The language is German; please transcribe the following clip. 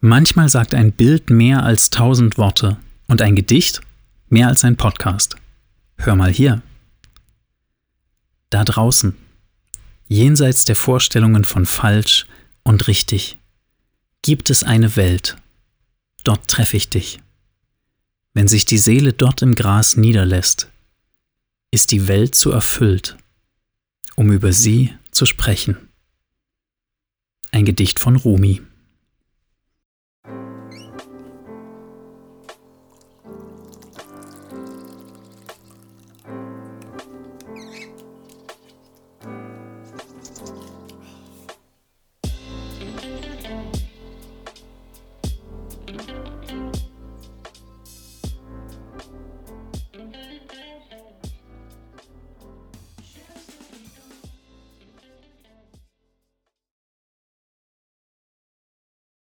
Manchmal sagt ein Bild mehr als tausend Worte und ein Gedicht mehr als ein Podcast. Hör mal hier. Da draußen, jenseits der Vorstellungen von falsch und richtig, gibt es eine Welt. Dort treffe ich dich. Wenn sich die Seele dort im Gras niederlässt, ist die Welt zu erfüllt, um über sie zu sprechen. Ein Gedicht von Rumi.